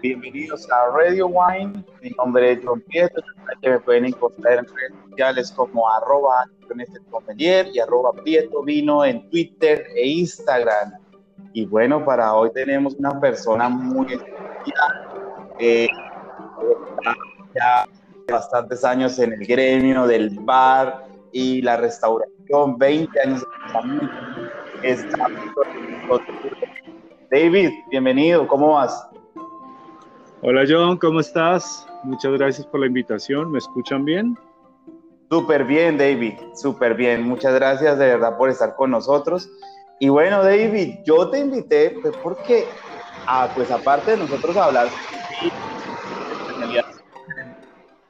bienvenidos a Radio Wine. Mi nombre es John Pietro, que me pueden encontrar en redes sociales como arroba y arroba Prieto Vino en Twitter e Instagram. Y bueno, para hoy tenemos una persona muy especial, eh, ya bastantes años en el gremio del bar y la restauración, 20 años David, bienvenido, ¿cómo vas? Hola John, ¿cómo estás? Muchas gracias por la invitación, ¿me escuchan bien? Súper bien, David, súper bien. Muchas gracias de verdad por estar con nosotros. Y bueno, David, yo te invité pues, porque, ah, pues aparte de nosotros hablar,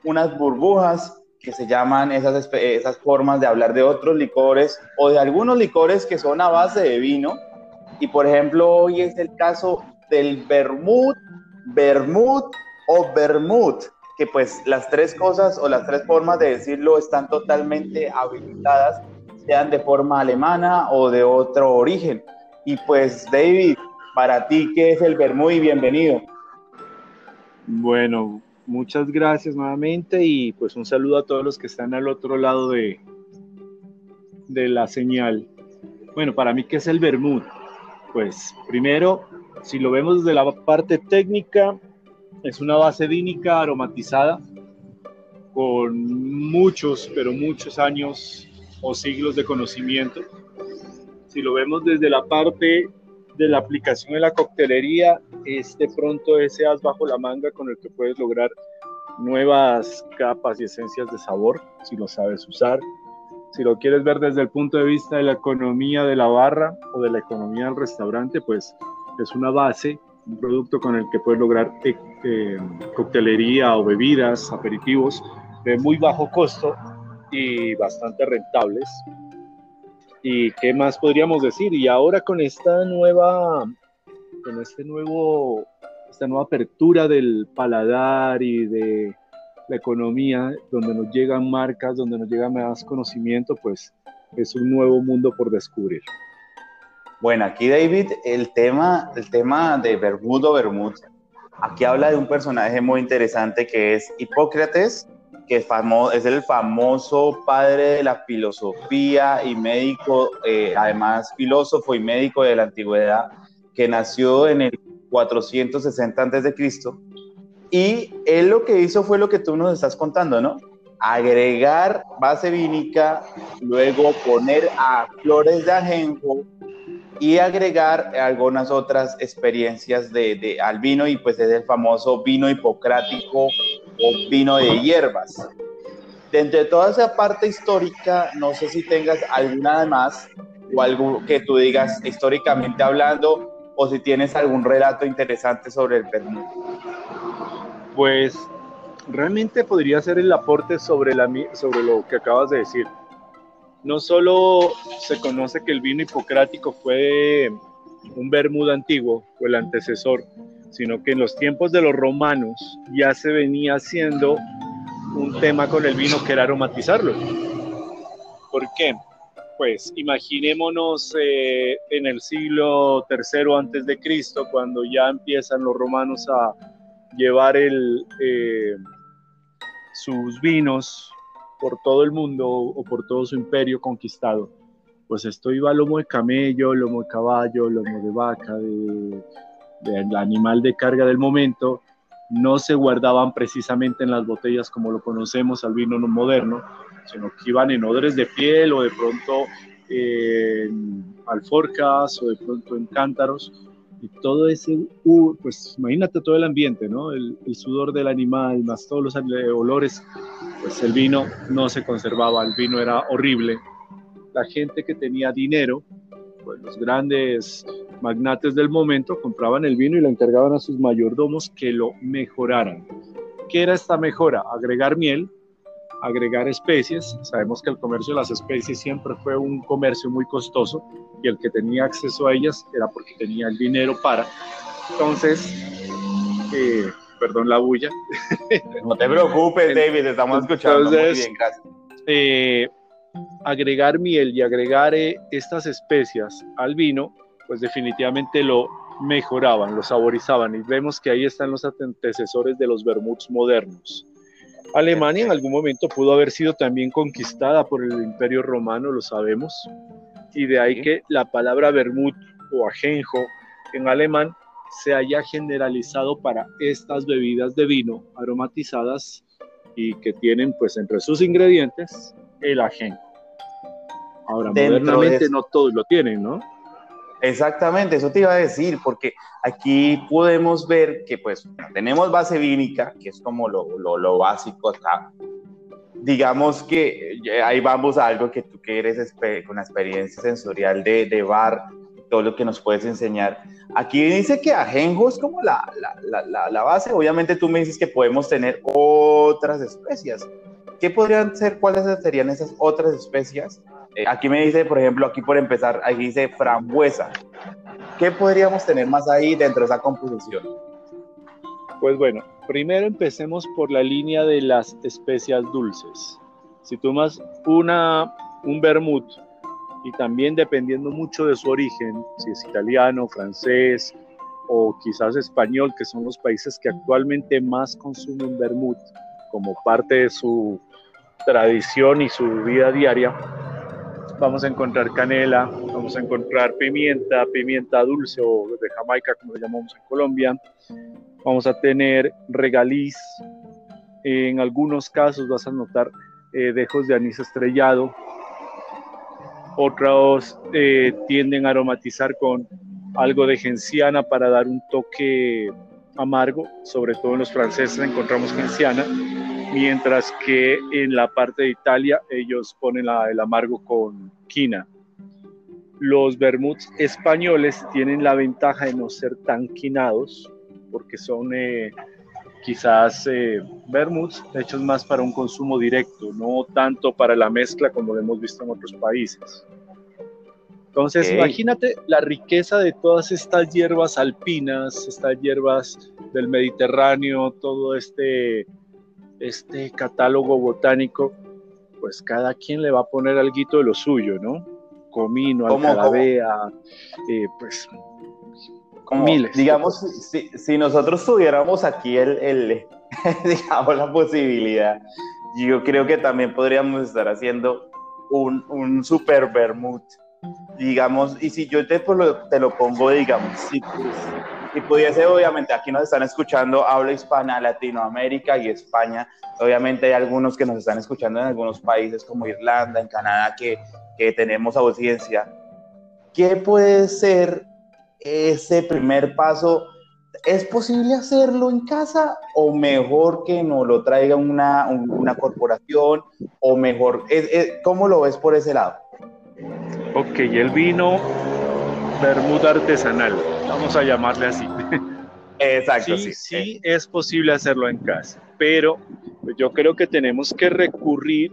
unas burbujas que se llaman esas, esas formas de hablar de otros licores o de algunos licores que son a base de vino. Y por ejemplo, hoy es el caso del vermut, vermut o vermut que pues las tres cosas o las tres formas de decirlo están totalmente habilitadas, sean de forma alemana o de otro origen. Y pues David, para ti, ¿qué es el Bermud y bienvenido? Bueno, muchas gracias nuevamente y pues un saludo a todos los que están al otro lado de, de la señal. Bueno, para mí, ¿qué es el Bermud? Pues primero, si lo vemos desde la parte técnica, es una base vínica aromatizada con muchos, pero muchos años o siglos de conocimiento. Si lo vemos desde la parte de la aplicación en la coctelería, es de pronto ese as bajo la manga con el que puedes lograr nuevas capas y esencias de sabor, si lo sabes usar. Si lo quieres ver desde el punto de vista de la economía de la barra o de la economía del restaurante, pues es una base un producto con el que puedes lograr eh, eh, coctelería o bebidas, aperitivos de muy bajo costo y bastante rentables. ¿Y qué más podríamos decir? Y ahora con esta nueva, con este nuevo, esta nueva apertura del paladar y de la economía, donde nos llegan marcas, donde nos llega más conocimiento, pues es un nuevo mundo por descubrir. Bueno, aquí David, el tema, el tema de Bermudo Bermud, aquí habla de un personaje muy interesante que es Hipócrates, que es, es el famoso padre de la filosofía y médico, eh, además filósofo y médico de la antigüedad, que nació en el 460 a.C. Y él lo que hizo fue lo que tú nos estás contando, ¿no? Agregar base vínica, luego poner a flores de ajenjo, y agregar algunas otras experiencias de, de, al vino y pues es el famoso vino hipocrático o vino de hierbas. Dentro de toda esa parte histórica, no sé si tengas alguna más o algo que tú digas históricamente hablando o si tienes algún relato interesante sobre el Vermut. Pues realmente podría ser el aporte sobre, la, sobre lo que acabas de decir no solo se conoce que el vino hipocrático fue un Bermuda antiguo, o el antecesor, sino que en los tiempos de los romanos ya se venía haciendo un tema con el vino que era aromatizarlo. ¿Por qué? Pues imaginémonos eh, en el siglo III antes de Cristo, cuando ya empiezan los romanos a llevar eh, sus vinos por todo el mundo o por todo su imperio conquistado. Pues esto iba lomo de camello, lomo de caballo, lomo de vaca, de, animal de carga del momento. No se guardaban precisamente en las botellas como lo conocemos al vino no moderno, sino que iban en odres de piel o de pronto en alforcas o de pronto en cántaros y todo ese, pues imagínate todo el ambiente, ¿no? El, sudor del animal, más todos los olores, pues el vino no se conservaba, el vino era horrible. La gente que tenía dinero, pues los grandes magnates del momento compraban el vino y le encargaban a sus mayordomos que lo mejoraran. ¿Qué era esta mejora? Agregar miel, agregar especies. Sabemos que el comercio de las especies siempre fue un comercio muy costoso y el que tenía acceso a ellas era porque tenía el dinero para. Entonces, eh, perdón la bulla. No te preocupes, David, estamos escuchando muy bien, gracias. Eh, agregar miel y agregar eh, estas especias al vino, pues definitivamente lo mejoraban, lo saborizaban y vemos que ahí están los antecesores de los vermuts modernos. Alemania en algún momento pudo haber sido también conquistada por el Imperio Romano, lo sabemos, y de ahí que la palabra vermut o ajenjo en alemán se haya generalizado para estas bebidas de vino aromatizadas y que tienen pues entre sus ingredientes el ajenjo. Ahora, modernamente no todos lo tienen, ¿no? Exactamente, eso te iba a decir, porque aquí podemos ver que pues tenemos base vínica, que es como lo, lo, lo básico acá. Digamos que eh, ahí vamos a algo que tú que eres con una experiencia sensorial de, de bar, todo lo que nos puedes enseñar. Aquí dice que ajenjo es como la, la, la, la, base. Obviamente tú me dices que podemos tener otras especias. ¿Qué podrían ser? ¿Cuáles serían esas otras especias? Eh, aquí me dice, por ejemplo, aquí por empezar, aquí dice frambuesa. ¿Qué podríamos tener más ahí dentro de esa composición? Pues bueno, primero empecemos por la línea de las especias dulces. Si tomas una, un vermut y también dependiendo mucho de su origen, si es italiano, francés o quizás español, que son los países que actualmente más consumen vermut como parte de su tradición y su vida diaria, vamos a encontrar canela, vamos a encontrar pimienta, pimienta dulce o de Jamaica, como le llamamos en Colombia, vamos a tener regaliz, en algunos casos vas a notar eh, dejos de anís estrellado, otros eh, tienden a aromatizar con algo de genciana para dar un toque amargo, sobre todo en los franceses encontramos genciana, mientras que en la parte de Italia ellos ponen el amargo con quina. Los vermuts españoles tienen la ventaja de no ser tan quinados, porque son eh, quizás eh, vermuts hechos más para un consumo directo, no tanto para la mezcla como lo hemos visto en otros países. Entonces, imagínate la riqueza de todas estas hierbas alpinas, estas hierbas del Mediterráneo, todo este, este catálogo botánico, pues cada quien le va a poner algo de lo suyo, ¿no? Comino, alcalavea, eh, pues miles. Digamos, si, nosotros tuviéramos aquí el, el digamos, la posibilidad, yo creo que también podríamos estar haciendo un, un super vermut, digamos, y si yo te, lo, te lo pongo, digamos, si, si pudiese, obviamente, aquí nos están escuchando, habla hispana, Latinoamérica y España, obviamente hay algunos que nos están escuchando en algunos países como Irlanda, en Canadá, que, que tenemos audiencia. ¿Qué puede ser ese primer paso, ¿es posible hacerlo en casa o mejor que no lo traiga una, una corporación o mejor, ¿cómo lo ves por ese lado? Ok, el vino Bermuda artesanal, vamos a llamarle así. Exacto, sí, sí. Sí, es posible hacerlo en casa, pero yo creo que tenemos que recurrir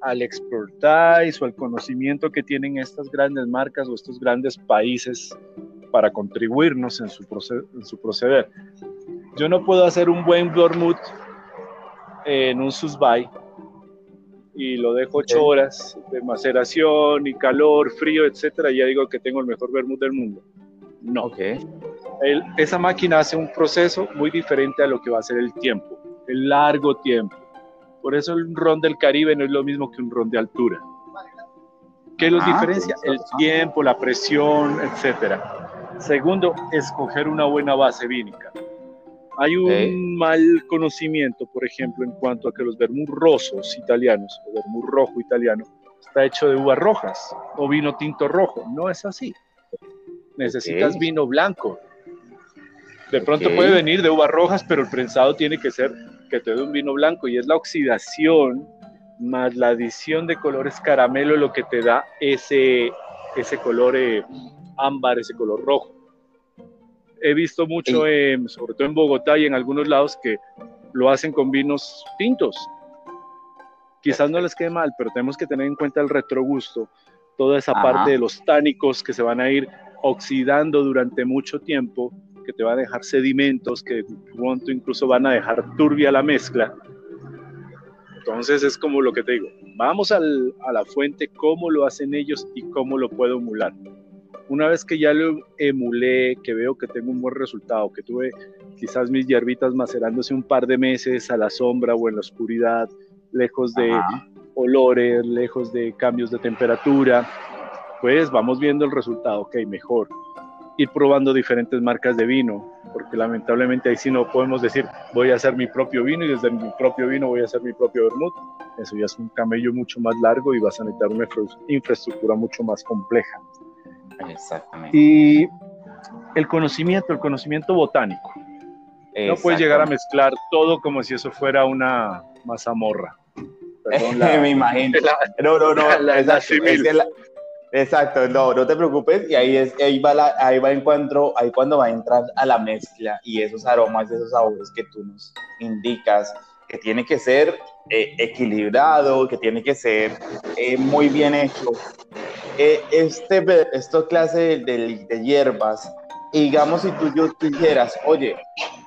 al expertise o al conocimiento que tienen estas grandes marcas o estos grandes países para contribuirnos en su, en su proceder. Yo no puedo hacer un buen vermouth en un susbay y lo dejo ocho horas de maceración y calor, frío, etcétera, y ya digo que tengo el mejor vermouth del mundo. No. Okay. esa máquina hace un proceso muy diferente a lo que va a ser el tiempo, el largo tiempo. Por eso el ron del Caribe no es lo mismo que un ron de altura. ¿Qué los ah, diferencia? El tiempo, la presión, etcétera. Segundo, escoger una buena base vínica. Hay un mal conocimiento, por ejemplo, en cuanto a que los vermut rosos italianos o vermut rojo italiano está hecho de uvas rojas o vino tinto rojo. No es así. Necesitas vino blanco. De pronto puede venir de uvas rojas, pero el prensado tiene que ser que te dé un vino blanco y es la oxidación más la adición de colores caramelo lo que te da ese, ese color eh, ámbar, ese color rojo. He visto mucho, sobre todo en Bogotá y en algunos lados, que lo hacen con vinos tintos. Quizás no les quede mal, pero tenemos que tener en cuenta el retrogusto, toda esa parte de los tánicos que se van a ir oxidando durante mucho tiempo, que te van a dejar sedimentos, que pronto incluso van a dejar turbia la mezcla. Entonces es como lo que te digo, vamos a la fuente, cómo lo hacen ellos y cómo lo puedo emular. Una vez que ya lo emulé, que veo que tengo un buen resultado, que tuve quizás mis hierbitas macerándose un par de meses a la sombra o en la oscuridad, lejos de olores, lejos de cambios de temperatura, pues vamos viendo el resultado, ok, mejor. Ir probando diferentes marcas de vino, porque lamentablemente ahí sí no podemos decir voy a hacer mi propio vino y desde mi propio vino voy a hacer mi propio vermut. Eso ya es un camello mucho más largo y vas a necesitar una infraestructura mucho más compleja. Exactamente. Y el conocimiento, el conocimiento botánico. No puedes llegar a mezclar todo como si eso fuera una mazamorra. Me imagino. no, no, no. exacto, no, no te preocupes. Y ahí, es, ahí, va, la, ahí va encuentro, ahí cuando va a entrar a la mezcla y esos aromas, esos sabores que tú nos indicas, que tiene que ser eh, equilibrado, que tiene que ser eh, muy bien hecho. Eh, este, esta clase de, de, hierbas, digamos si tú yo dijeras, oye,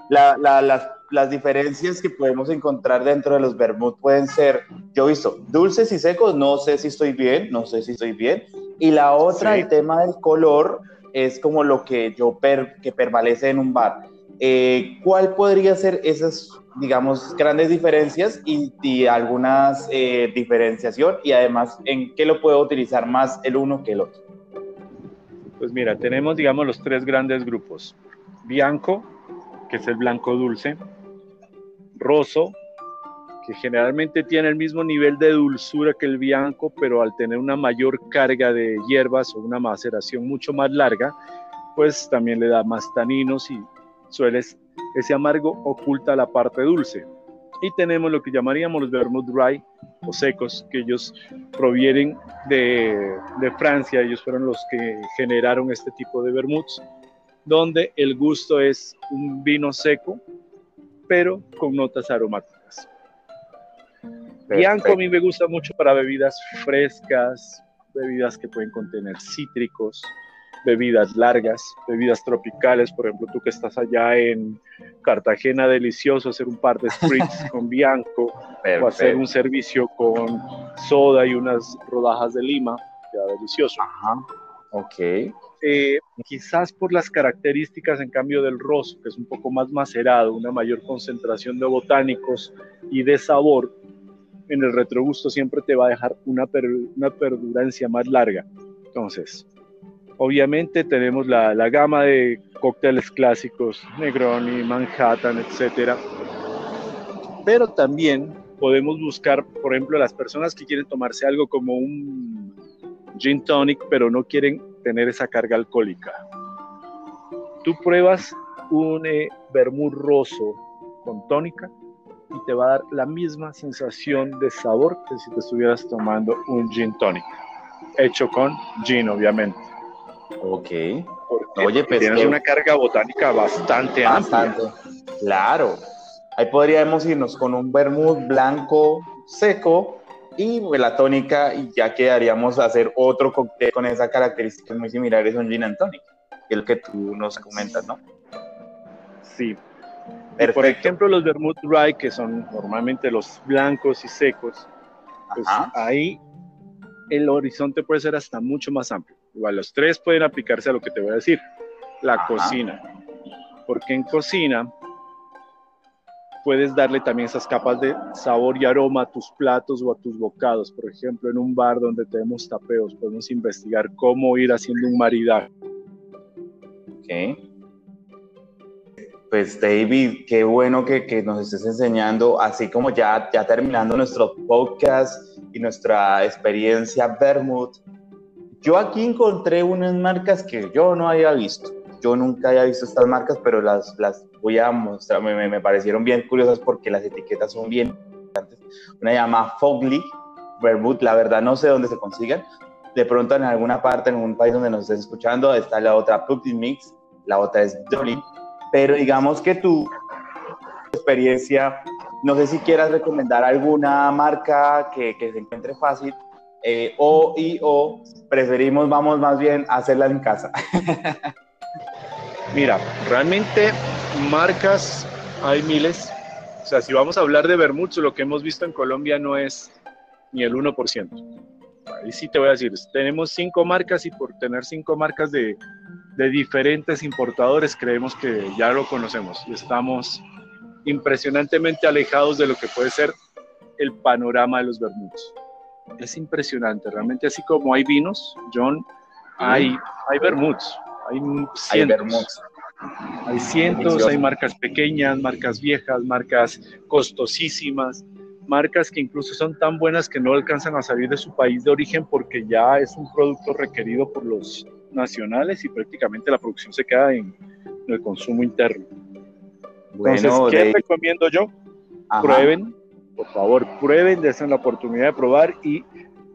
la, la, las, las, diferencias que podemos encontrar dentro de los vermut pueden ser, yo he visto, dulces y secos, no sé si estoy bien, no sé si estoy bien. Y la otra, el tema del color, es como lo que yo per, que permanece en un bar. Eh, ¿Cuál podría ser esas, digamos, grandes diferencias y, algunas eh, diferenciación? Y además, ¿en qué lo puedo utilizar más el uno que el otro? Pues mira, tenemos, digamos, los tres grandes grupos. Bianco, que es el blanco dulce, roso, que generalmente tiene el mismo nivel de dulzura que el bianco, pero al tener una mayor carga de hierbas o una maceración mucho más larga, pues también le da más taninos y suele ese amargo oculta la parte dulce. Y tenemos lo que llamaríamos los vermouth dry o secos, que ellos provienen de, de Francia, ellos fueron los que generaron este tipo de vermouths donde el gusto es un vino seco, pero con notas aromáticas. Bianco a mí me gusta mucho para bebidas frescas, bebidas que pueden contener cítricos, bebidas largas, bebidas tropicales, por ejemplo, tú que estás allá en Cartagena, delicioso hacer un par de spritz con Bianco o hacer un servicio con soda y unas rodajas de lima, queda delicioso. Ajá, ok. Eh, quizás por las características en cambio del roso, que es un poco más macerado, una mayor concentración de botánicos y de sabor, en el retrogusto siempre te va a dejar una, una perdurancia más larga. Entonces, obviamente tenemos la, la gama de cócteles clásicos, Negroni, Manhattan, etcétera, pero también podemos buscar, por ejemplo, las personas que quieren tomarse algo como un gin tonic, pero no quieren tener esa carga alcohólica. Tú pruebas un eh, roso con tónica y te va a dar la misma sensación de sabor que si te estuvieras tomando un gin tonic, hecho con gin, obviamente. Ok. Oye, pues tienes una carga botánica bastante, bastante amplia. Claro. Ahí podríamos irnos con un vermut blanco seco y la tónica y ya quedaríamos a hacer otro cóctel con esa característica muy similar es un gin and tonic, que es el que tú nos comentas, ¿no? Sí. por ejemplo, los vermouth dry, que son normalmente los blancos y secos, pues ahí el horizonte puede ser hasta mucho más amplio. Igual los tres pueden aplicarse a lo que te voy a decir, la cocina. Porque en cocina puedes darle también esas capas de sabor y aroma a tus platos o a tus bocados. Por ejemplo, en un bar donde tenemos tapeos, podemos investigar cómo ir haciendo un maridaje. Ok. Pues David, qué bueno que, que, nos estés enseñando, así como ya, ya terminando nuestro podcast y nuestra experiencia Vermouth. Yo aquí encontré unas marcas que yo no había visto. Yo nunca había visto estas marcas, pero las, las voy a mostrar, me, me, parecieron bien curiosas porque las etiquetas son bien interesantes. Una llama Fogly Vermouth, la verdad no sé dónde se consigan. De pronto en alguna parte, en un país donde nos estés escuchando, está la otra Pumpkin Mix, la otra es Dublin. Pero digamos que tu experiencia, no sé si quieras recomendar alguna marca que, que se encuentre fácil eh, o y o preferimos, vamos más bien a hacerla en casa. Mira, realmente marcas hay miles. O sea, si vamos a hablar de Bermuds, lo que hemos visto en Colombia no es ni el 1%. ahí sí te voy a decir, tenemos cinco marcas y por tener cinco marcas de, de diferentes importadores creemos que ya lo conocemos y estamos impresionantemente alejados de lo que puede ser el panorama de los vermuts. Es impresionante, realmente así como hay vinos, John, hay, hay vermuts, hay cientos. Hay, cientos, hay marcas pequeñas, marcas viejas, marcas costosísimas, marcas que incluso son tan buenas que no alcanzan a salir de su país de origen porque ya es un producto requerido por los nacionales y prácticamente la producción se queda en, el consumo interno. Entonces, ¿qué recomiendo yo? Prueben, por favor, prueben, den la oportunidad de probar y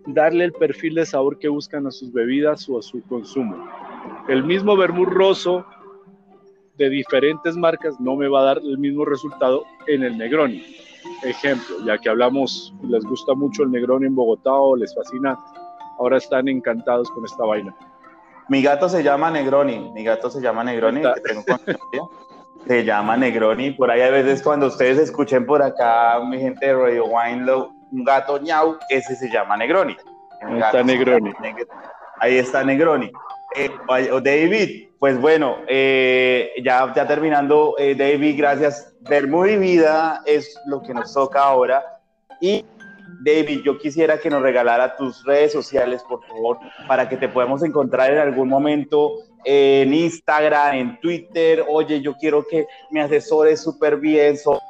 darle el perfil de sabor que buscan a sus bebidas o a su consumo. El mismo vermut roso de diferentes marcas no me va a dar el mismo resultado en el Negroni. Ejemplo, ya que hablamos, les gusta mucho el Negroni en Bogotá o les fascina, ahora están encantados con esta vaina. Mi gato se llama Negroni, mi gato se llama Negroni, se llama Negroni. Por ahí a veces cuando ustedes escuchen por acá, mi gente de Radio Wine, un gato ñau, ese se llama Negroni. Ahí está Negroni. Ahí está Negroni. Eh, David, pues bueno, eh, ya, ya terminando, eh, David, gracias. Ver muy vida es lo que nos toca ahora. Y David, yo quisiera que nos regalara tus redes sociales, por favor, para que te podamos encontrar en algún momento en Instagram, en Twitter. Oye, yo quiero que me asesores súper bien sobre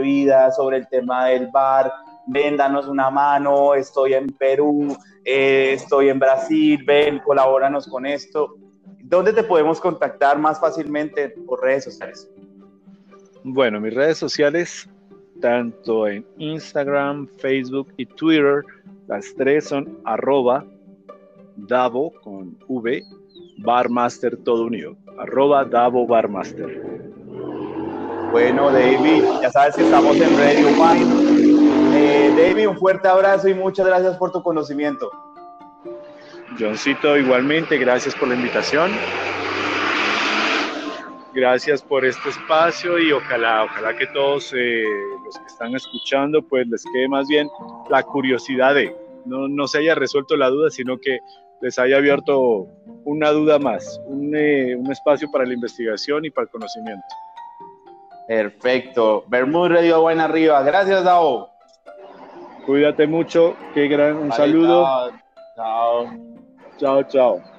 vida, sobre el tema del bar, véndanos una mano, estoy en Perú, eh, estoy en Brasil, ven, colabóranos con esto. ¿Dónde te podemos contactar más fácilmente por redes sociales? Bueno, mis redes sociales, tanto en Instagram, Facebook y Twitter, las tres son arroba Davo con V, Barmaster todo unido, arroba Davo Barmaster. Bueno, David, ya sabes que estamos en Radio Wine eh, David, un fuerte abrazo y muchas gracias por tu conocimiento. Johncito, igualmente, gracias por la invitación. Gracias por este espacio y ojalá, ojalá que todos eh, los que están escuchando, pues les quede más bien la curiosidad de, no, no se haya resuelto la duda, sino que les haya abierto una duda más, un, eh, un espacio para la investigación y para el conocimiento. Perfecto. Bermud Radio Buena Arriba. Gracias, Dao. Cuídate mucho, qué gran un saludo. Chao. Chao, chao.